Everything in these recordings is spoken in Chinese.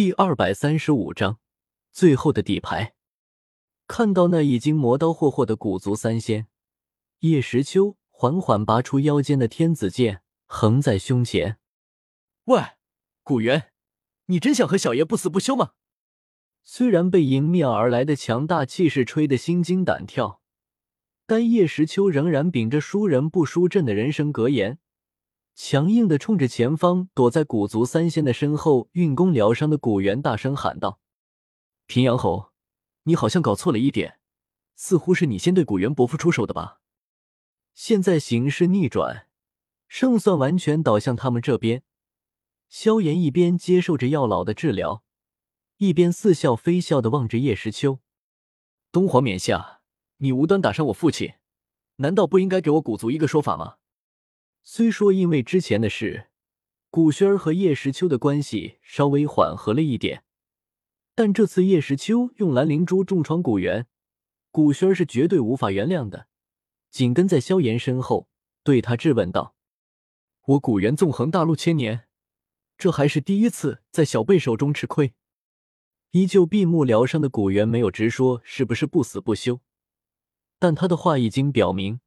第二百三十五章，最后的底牌。看到那已经磨刀霍霍的古族三仙，叶时秋缓缓拔出腰间的天子剑，横在胸前。喂，古元，你真想和小爷不死不休吗？虽然被迎面而来的强大气势吹得心惊胆跳，但叶时秋仍然秉着输人不输阵的人生格言。强硬的冲着前方躲在古族三仙的身后运功疗伤的古元大声喊道：“平阳侯，你好像搞错了一点，似乎是你先对古元伯父出手的吧？现在形势逆转，胜算完全倒向他们这边。”萧炎一边接受着药老的治疗，一边似笑非笑的望着叶时秋：“东皇冕下，你无端打伤我父亲，难道不应该给我古族一个说法吗？”虽说因为之前的事，古轩儿和叶时秋的关系稍微缓和了一点，但这次叶时秋用蓝灵珠重创古元，古轩儿是绝对无法原谅的。紧跟在萧炎身后，对他质问道：“我古元纵横大陆千年，这还是第一次在小辈手中吃亏。”依旧闭目疗伤的古元没有直说是不是不死不休，但他的话已经表明。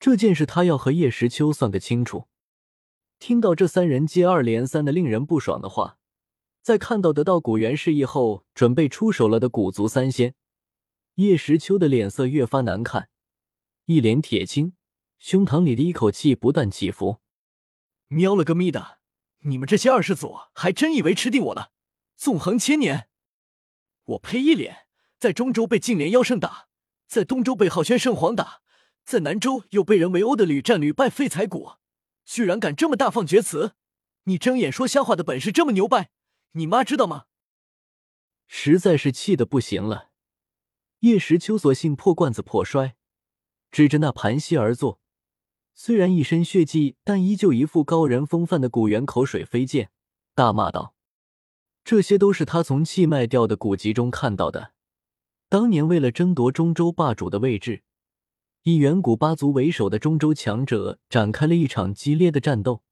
这件事，他要和叶时秋算个清楚。听到这三人接二连三的令人不爽的话，在看到得到古元示意后准备出手了的古族三仙，叶时秋的脸色越发难看，一脸铁青，胸膛里的一口气不断起伏。喵了个咪的！你们这些二世祖还真以为吃定我了？纵横千年，我呸！一脸在中州被净莲妖圣打，在东州被昊轩圣皇打。在南州又被人围殴的屡战屡败废材谷，居然敢这么大放厥词！你睁眼说瞎话的本事这么牛掰，你妈知道吗？实在是气得不行了。叶时秋索性破罐子破摔，指着那盘膝而坐，虽然一身血迹，但依旧一副高人风范的古元口水飞溅，大骂道：“这些都是他从气脉掉的古籍中看到的。当年为了争夺中州霸主的位置。”以远古八族为首的中州强者展开了一场激烈的战斗。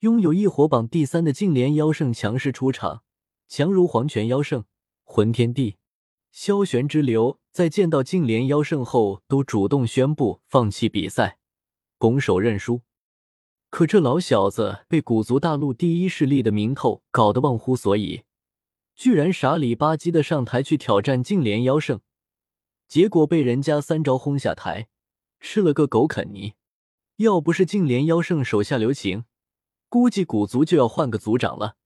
拥有异火榜第三的净莲妖圣强势出场，强如黄泉妖圣、魂天帝、萧玄之流，在见到净莲妖圣后，都主动宣布放弃比赛，拱手认输。可这老小子被古族大陆第一势力的名头搞得忘乎所以，居然傻里吧唧的上台去挑战净莲妖圣。结果被人家三招轰下台，吃了个狗啃泥。要不是净莲妖圣手下留情，估计古族就要换个族长了。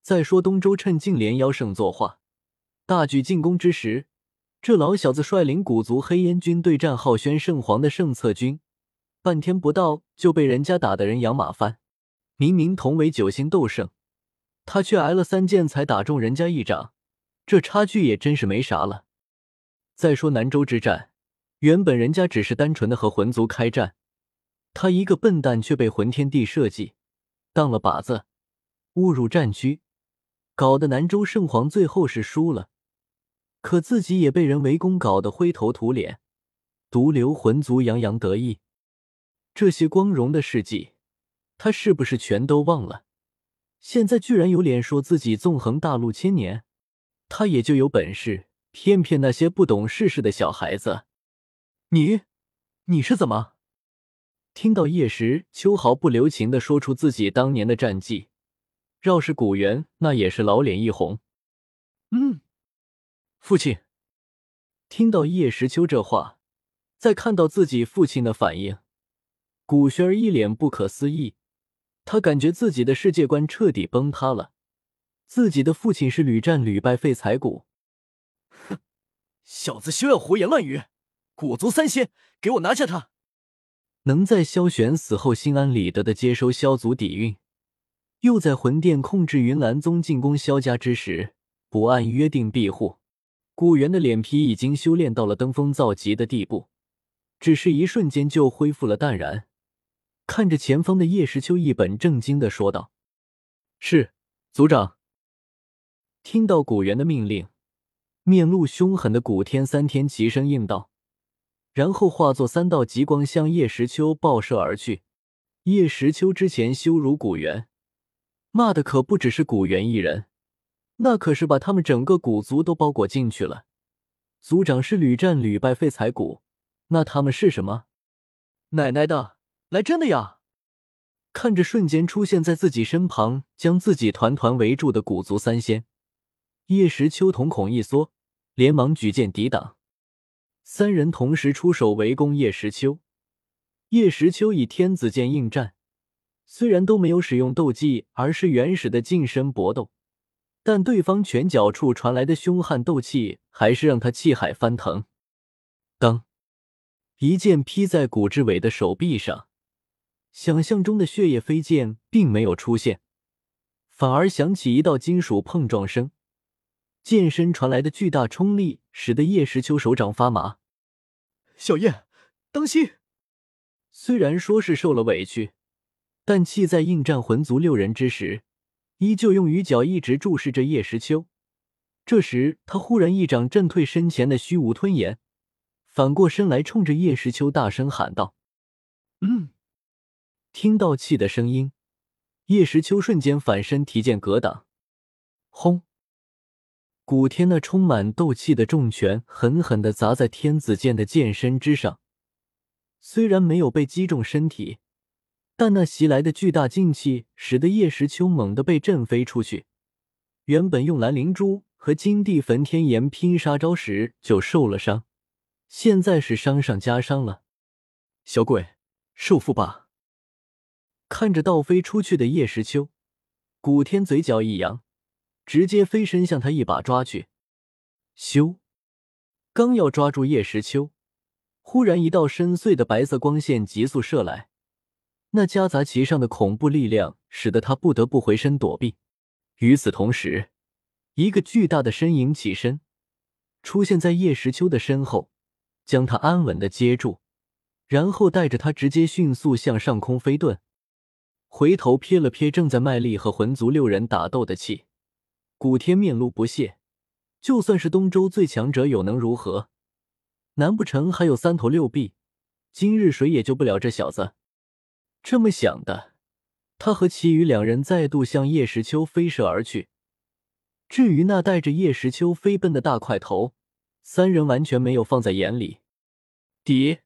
再说东周趁净莲妖圣作画，大举进攻之时，这老小子率领古族黑烟军对战昊轩圣皇的圣策军，半天不到就被人家打得人仰马翻。明明同为九星斗圣，他却挨了三剑才打中人家一掌，这差距也真是没啥了。再说南州之战，原本人家只是单纯的和魂族开战，他一个笨蛋却被魂天帝设计当了靶子，误入战区，搞得南州圣皇最后是输了，可自己也被人围攻，搞得灰头土脸，独留魂族洋洋得意。这些光荣的事迹，他是不是全都忘了？现在居然有脸说自己纵横大陆千年，他也就有本事。骗骗那些不懂世事的小孩子，你，你是怎么？听到叶时秋毫不留情的说出自己当年的战绩，绕是古元，那也是老脸一红。嗯，父亲。听到叶时秋这话，再看到自己父亲的反应，古轩儿一脸不可思议，他感觉自己的世界观彻底崩塌了。自己的父亲是屡战屡败废材谷。小子休要胡言乱语！古族三仙，给我拿下他！能在萧玄死后心安理得的接收萧族底蕴，又在魂殿控制云岚宗进攻萧家之时不按约定庇护，古元的脸皮已经修炼到了登峰造极的地步，只是一瞬间就恢复了淡然。看着前方的叶时秋，一本正经的说道：“是族长。”听到古元的命令。面露凶狠的古天三天齐声应道，然后化作三道极光向叶时秋爆射而去。叶时秋之前羞辱古元，骂的可不只是古元一人，那可是把他们整个古族都包裹进去了。族长是屡战屡败废材古，那他们是什么？奶奶的，来真的呀！看着瞬间出现在自己身旁，将自己团团围住的古族三仙，叶时秋瞳孔一缩，连忙举剑抵挡。三人同时出手围攻叶时秋。叶时秋以天子剑应战，虽然都没有使用斗技，而是原始的近身搏斗，但对方拳脚处传来的凶悍斗气，还是让他气海翻腾。当一剑劈在古志伟的手臂上。想象中的血液飞溅并没有出现，反而响起一道金属碰撞声。剑身传来的巨大冲力，使得叶时秋手掌发麻。小叶，当心！虽然说是受了委屈，但气在应战魂族六人之时，依旧用鱼角一直注视着叶时秋。这时，他忽然一掌震退身前的虚无吞炎，反过身来冲着叶时秋大声喊道：“嗯！”听到气的声音，叶时秋瞬间反身提剑格挡。轰！古天那充满斗气的重拳狠狠的砸在天子剑的剑身之上，虽然没有被击中身体，但那袭来的巨大劲气使得叶时秋猛地被震飞出去。原本用蓝灵珠和金地焚天炎拼杀招时就受了伤，现在是伤上加伤了。小鬼，受负吧！看着倒飞出去的叶时秋，古天嘴角一扬，直接飞身向他一把抓去。咻！刚要抓住叶时秋，忽然一道深邃的白色光线急速射来，那夹杂其上的恐怖力量使得他不得不回身躲避。与此同时，一个巨大的身影起身，出现在叶时秋的身后，将他安稳的接住，然后带着他直接迅速向上空飞遁。回头瞥了瞥正在卖力和魂族六人打斗的气，古天面露不屑。就算是东周最强者，又能如何？难不成还有三头六臂？今日谁也救不了这小子？这么想的，他和其余两人再度向叶时秋飞射而去。至于那带着叶时秋飞奔的大块头，三人完全没有放在眼里。迪，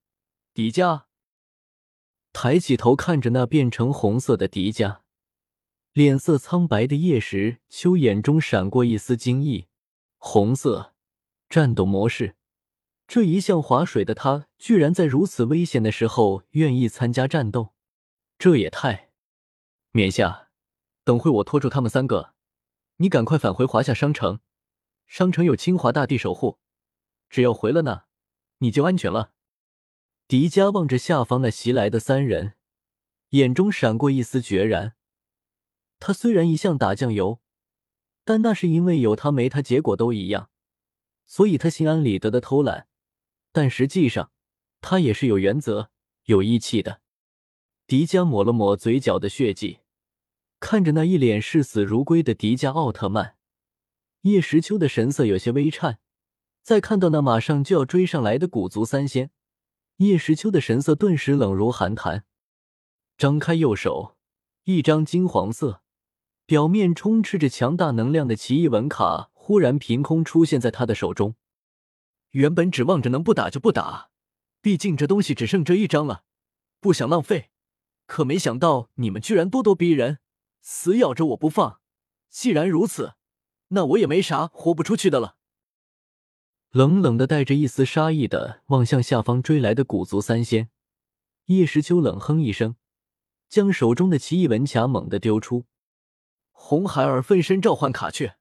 迪迦。抬起头看着那变成红色的迪迦，脸色苍白的叶时秋眼中闪过一丝惊异。红色战斗模式，这一向划水的他，居然在如此危险的时候愿意参加战斗，这也太……冕下，等会我拖住他们三个，你赶快返回华夏商城，商城有清华大帝守护，只要回了那，你就安全了。迪迦望着下方那袭来的三人，眼中闪过一丝决然。他虽然一向打酱油，但那是因为有他没他，结果都一样，所以他心安理得的偷懒。但实际上，他也是有原则、有义气的。迪迦抹了抹嘴角的血迹，看着那一脸视死如归的迪迦奥特曼，叶时秋的神色有些微颤。再看到那马上就要追上来的古族三仙。叶时秋的神色顿时冷如寒潭，张开右手，一张金黄色、表面充斥着强大能量的奇异文卡忽然凭空出现在他的手中。原本指望着能不打就不打，毕竟这东西只剩这一张了，不想浪费。可没想到你们居然咄咄逼人，死咬着我不放。既然如此，那我也没啥活不出去的了。冷冷的带着一丝杀意的望向下方追来的古族三仙，叶时秋冷哼一声，将手中的奇异文卡猛地丢出。红孩儿分身召唤卡去。